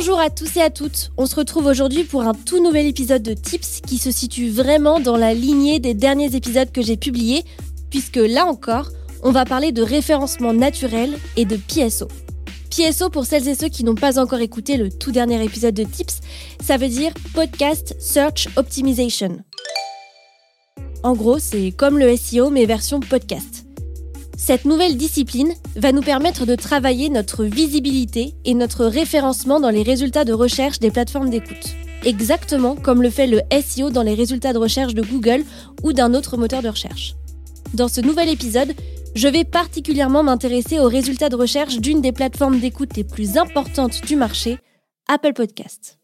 Bonjour à tous et à toutes, on se retrouve aujourd'hui pour un tout nouvel épisode de Tips qui se situe vraiment dans la lignée des derniers épisodes que j'ai publiés, puisque là encore, on va parler de référencement naturel et de PSO. PSO, pour celles et ceux qui n'ont pas encore écouté le tout dernier épisode de Tips, ça veut dire Podcast Search Optimization. En gros, c'est comme le SEO mais version podcast. Cette nouvelle discipline va nous permettre de travailler notre visibilité et notre référencement dans les résultats de recherche des plateformes d'écoute. Exactement comme le fait le SEO dans les résultats de recherche de Google ou d'un autre moteur de recherche. Dans ce nouvel épisode, je vais particulièrement m'intéresser aux résultats de recherche d'une des plateformes d'écoute les plus importantes du marché, Apple Podcast.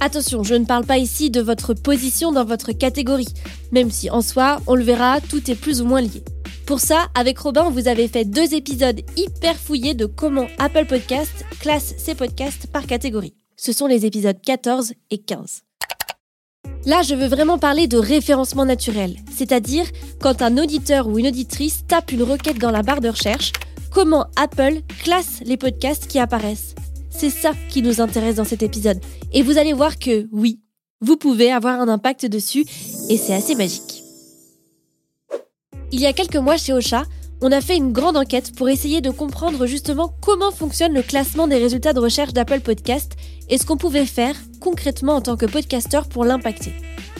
Attention, je ne parle pas ici de votre position dans votre catégorie, même si en soi, on le verra, tout est plus ou moins lié. Pour ça, avec Robin, vous avez fait deux épisodes hyper fouillés de comment Apple Podcast classe ses podcasts par catégorie. Ce sont les épisodes 14 et 15. Là, je veux vraiment parler de référencement naturel, c'est-à-dire quand un auditeur ou une auditrice tape une requête dans la barre de recherche, comment Apple classe les podcasts qui apparaissent. C'est ça qui nous intéresse dans cet épisode. Et vous allez voir que oui, vous pouvez avoir un impact dessus et c'est assez magique. Il y a quelques mois chez Ocha, on a fait une grande enquête pour essayer de comprendre justement comment fonctionne le classement des résultats de recherche d'Apple Podcast et ce qu'on pouvait faire concrètement en tant que podcasteur pour l'impacter.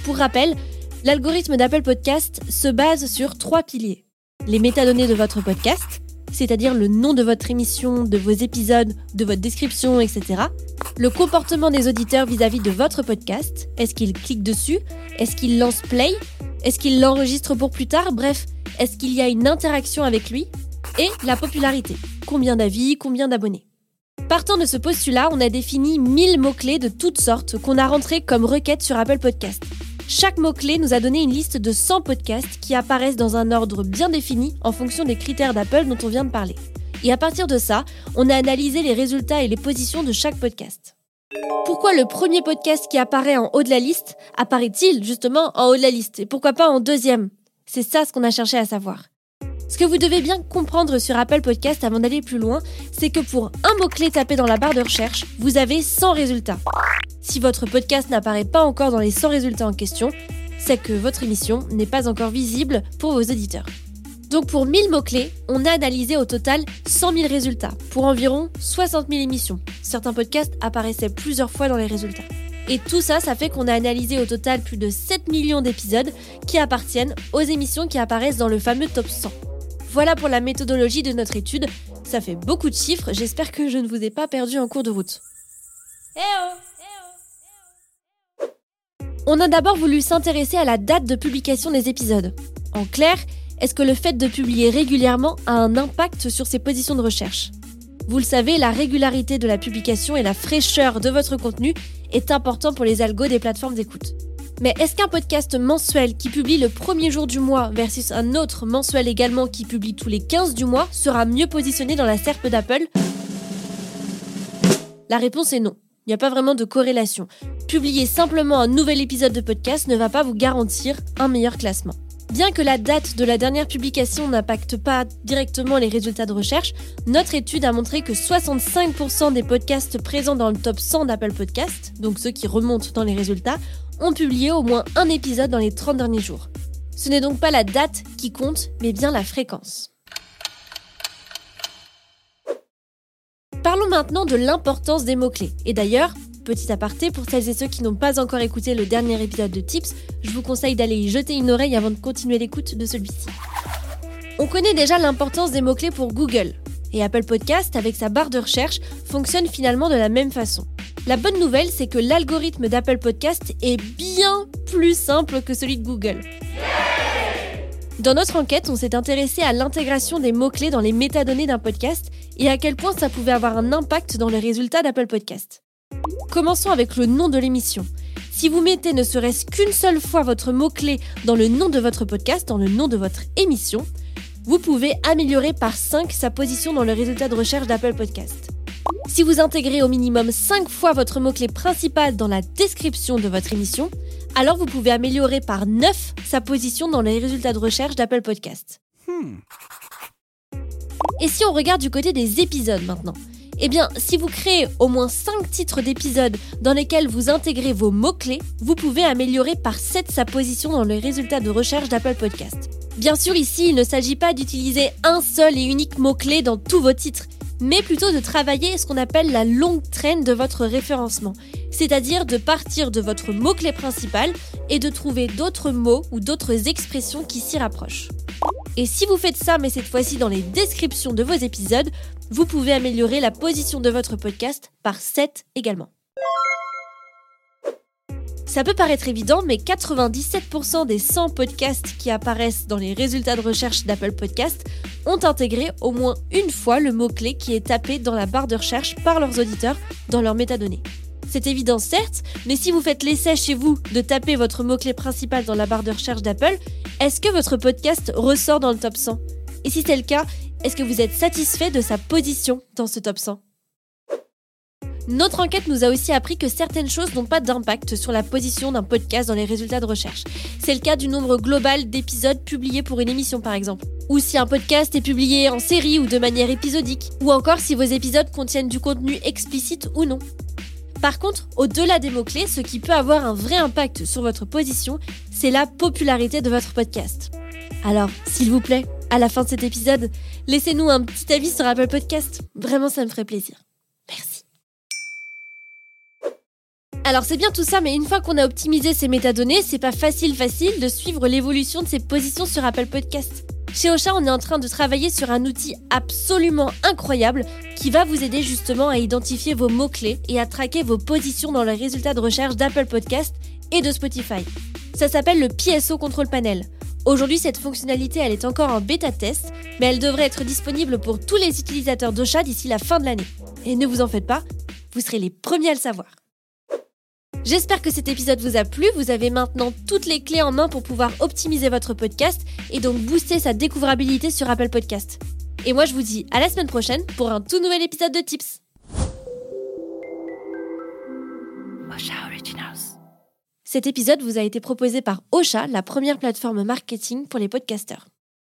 Pour rappel, l'algorithme d'Apple Podcast se base sur trois piliers. Les métadonnées de votre podcast, c'est-à-dire le nom de votre émission, de vos épisodes, de votre description, etc. Le comportement des auditeurs vis-à-vis de votre podcast. Est-ce qu'ils cliquent dessus? Est-ce qu'ils lancent play? Est-ce qu'ils l'enregistrent pour plus tard? Bref, est-ce qu'il y a une interaction avec lui? Et la popularité. Combien d'avis, combien d'abonnés? Partant de ce postulat, on a défini 1000 mots-clés de toutes sortes qu'on a rentrés comme requêtes sur Apple Podcast. Chaque mot-clé nous a donné une liste de 100 podcasts qui apparaissent dans un ordre bien défini en fonction des critères d'Apple dont on vient de parler. Et à partir de ça, on a analysé les résultats et les positions de chaque podcast. Pourquoi le premier podcast qui apparaît en haut de la liste apparaît-il justement en haut de la liste? Et pourquoi pas en deuxième? C'est ça ce qu'on a cherché à savoir. Ce que vous devez bien comprendre sur Apple Podcast avant d'aller plus loin, c'est que pour un mot-clé tapé dans la barre de recherche, vous avez 100 résultats. Si votre podcast n'apparaît pas encore dans les 100 résultats en question, c'est que votre émission n'est pas encore visible pour vos auditeurs. Donc pour 1000 mots-clés, on a analysé au total 100 000 résultats pour environ 60 000 émissions. Certains podcasts apparaissaient plusieurs fois dans les résultats. Et tout ça, ça fait qu'on a analysé au total plus de 7 millions d'épisodes qui appartiennent aux émissions qui apparaissent dans le fameux top 100. Voilà pour la méthodologie de notre étude. Ça fait beaucoup de chiffres, j'espère que je ne vous ai pas perdu en cours de route. Eh oh on a d'abord voulu s'intéresser à la date de publication des épisodes. En clair, est-ce que le fait de publier régulièrement a un impact sur ses positions de recherche Vous le savez, la régularité de la publication et la fraîcheur de votre contenu est important pour les algos des plateformes d'écoute. Mais est-ce qu'un podcast mensuel qui publie le premier jour du mois versus un autre mensuel également qui publie tous les 15 du mois sera mieux positionné dans la SERP d'Apple La réponse est non. Il n'y a pas vraiment de corrélation. Publier simplement un nouvel épisode de podcast ne va pas vous garantir un meilleur classement. Bien que la date de la dernière publication n'impacte pas directement les résultats de recherche, notre étude a montré que 65% des podcasts présents dans le top 100 d'Apple Podcasts, donc ceux qui remontent dans les résultats, ont publié au moins un épisode dans les 30 derniers jours. Ce n'est donc pas la date qui compte, mais bien la fréquence. Parlons maintenant de l'importance des mots-clés. Et d'ailleurs, petit aparté, pour celles et ceux qui n'ont pas encore écouté le dernier épisode de Tips, je vous conseille d'aller y jeter une oreille avant de continuer l'écoute de celui-ci. On connaît déjà l'importance des mots-clés pour Google. Et Apple Podcast, avec sa barre de recherche, fonctionne finalement de la même façon. La bonne nouvelle, c'est que l'algorithme d'Apple Podcast est bien plus simple que celui de Google. Dans notre enquête, on s'est intéressé à l'intégration des mots-clés dans les métadonnées d'un podcast et à quel point ça pouvait avoir un impact dans les résultats d'Apple Podcast. Commençons avec le nom de l'émission. Si vous mettez ne serait-ce qu'une seule fois votre mot-clé dans le nom de votre podcast, dans le nom de votre émission, vous pouvez améliorer par 5 sa position dans le résultat de recherche d'Apple Podcast. Si vous intégrez au minimum 5 fois votre mot-clé principal dans la description de votre émission, alors vous pouvez améliorer par 9 sa position dans les résultats de recherche d'Apple Podcast. Hmm. Et si on regarde du côté des épisodes maintenant? Eh bien, si vous créez au moins 5 titres d'épisodes dans lesquels vous intégrez vos mots-clés, vous pouvez améliorer par 7 sa position dans les résultats de recherche d'Apple Podcast. Bien sûr, ici, il ne s'agit pas d'utiliser un seul et unique mot-clé dans tous vos titres, mais plutôt de travailler ce qu'on appelle la longue traîne de votre référencement, c'est-à-dire de partir de votre mot-clé principal et de trouver d'autres mots ou d'autres expressions qui s'y rapprochent. Et si vous faites ça, mais cette fois-ci dans les descriptions de vos épisodes, vous pouvez améliorer la position de votre podcast par 7 également. Ça peut paraître évident, mais 97% des 100 podcasts qui apparaissent dans les résultats de recherche d'Apple Podcast ont intégré au moins une fois le mot-clé qui est tapé dans la barre de recherche par leurs auditeurs dans leurs métadonnées. C'est évident certes, mais si vous faites l'essai chez vous de taper votre mot-clé principal dans la barre de recherche d'Apple, est-ce que votre podcast ressort dans le top 100 Et si c'est le cas, est-ce que vous êtes satisfait de sa position dans ce top 100 notre enquête nous a aussi appris que certaines choses n'ont pas d'impact sur la position d'un podcast dans les résultats de recherche. C'est le cas du nombre global d'épisodes publiés pour une émission par exemple, ou si un podcast est publié en série ou de manière épisodique, ou encore si vos épisodes contiennent du contenu explicite ou non. Par contre, au-delà des mots-clés, ce qui peut avoir un vrai impact sur votre position, c'est la popularité de votre podcast. Alors, s'il vous plaît, à la fin de cet épisode, laissez-nous un petit avis sur Apple Podcast. Vraiment, ça me ferait plaisir. Merci. Alors c'est bien tout ça, mais une fois qu'on a optimisé ces métadonnées, c'est pas facile facile de suivre l'évolution de ces positions sur Apple Podcast. Chez Ocha, on est en train de travailler sur un outil absolument incroyable qui va vous aider justement à identifier vos mots-clés et à traquer vos positions dans les résultats de recherche d'Apple Podcast et de Spotify. Ça s'appelle le PSO Control Panel. Aujourd'hui, cette fonctionnalité, elle est encore en bêta test, mais elle devrait être disponible pour tous les utilisateurs d'Ocha d'ici la fin de l'année. Et ne vous en faites pas, vous serez les premiers à le savoir. J'espère que cet épisode vous a plu. Vous avez maintenant toutes les clés en main pour pouvoir optimiser votre podcast et donc booster sa découvrabilité sur Apple Podcast. Et moi, je vous dis à la semaine prochaine pour un tout nouvel épisode de Tips. Osha Originals. Cet épisode vous a été proposé par Osha, la première plateforme marketing pour les podcasteurs.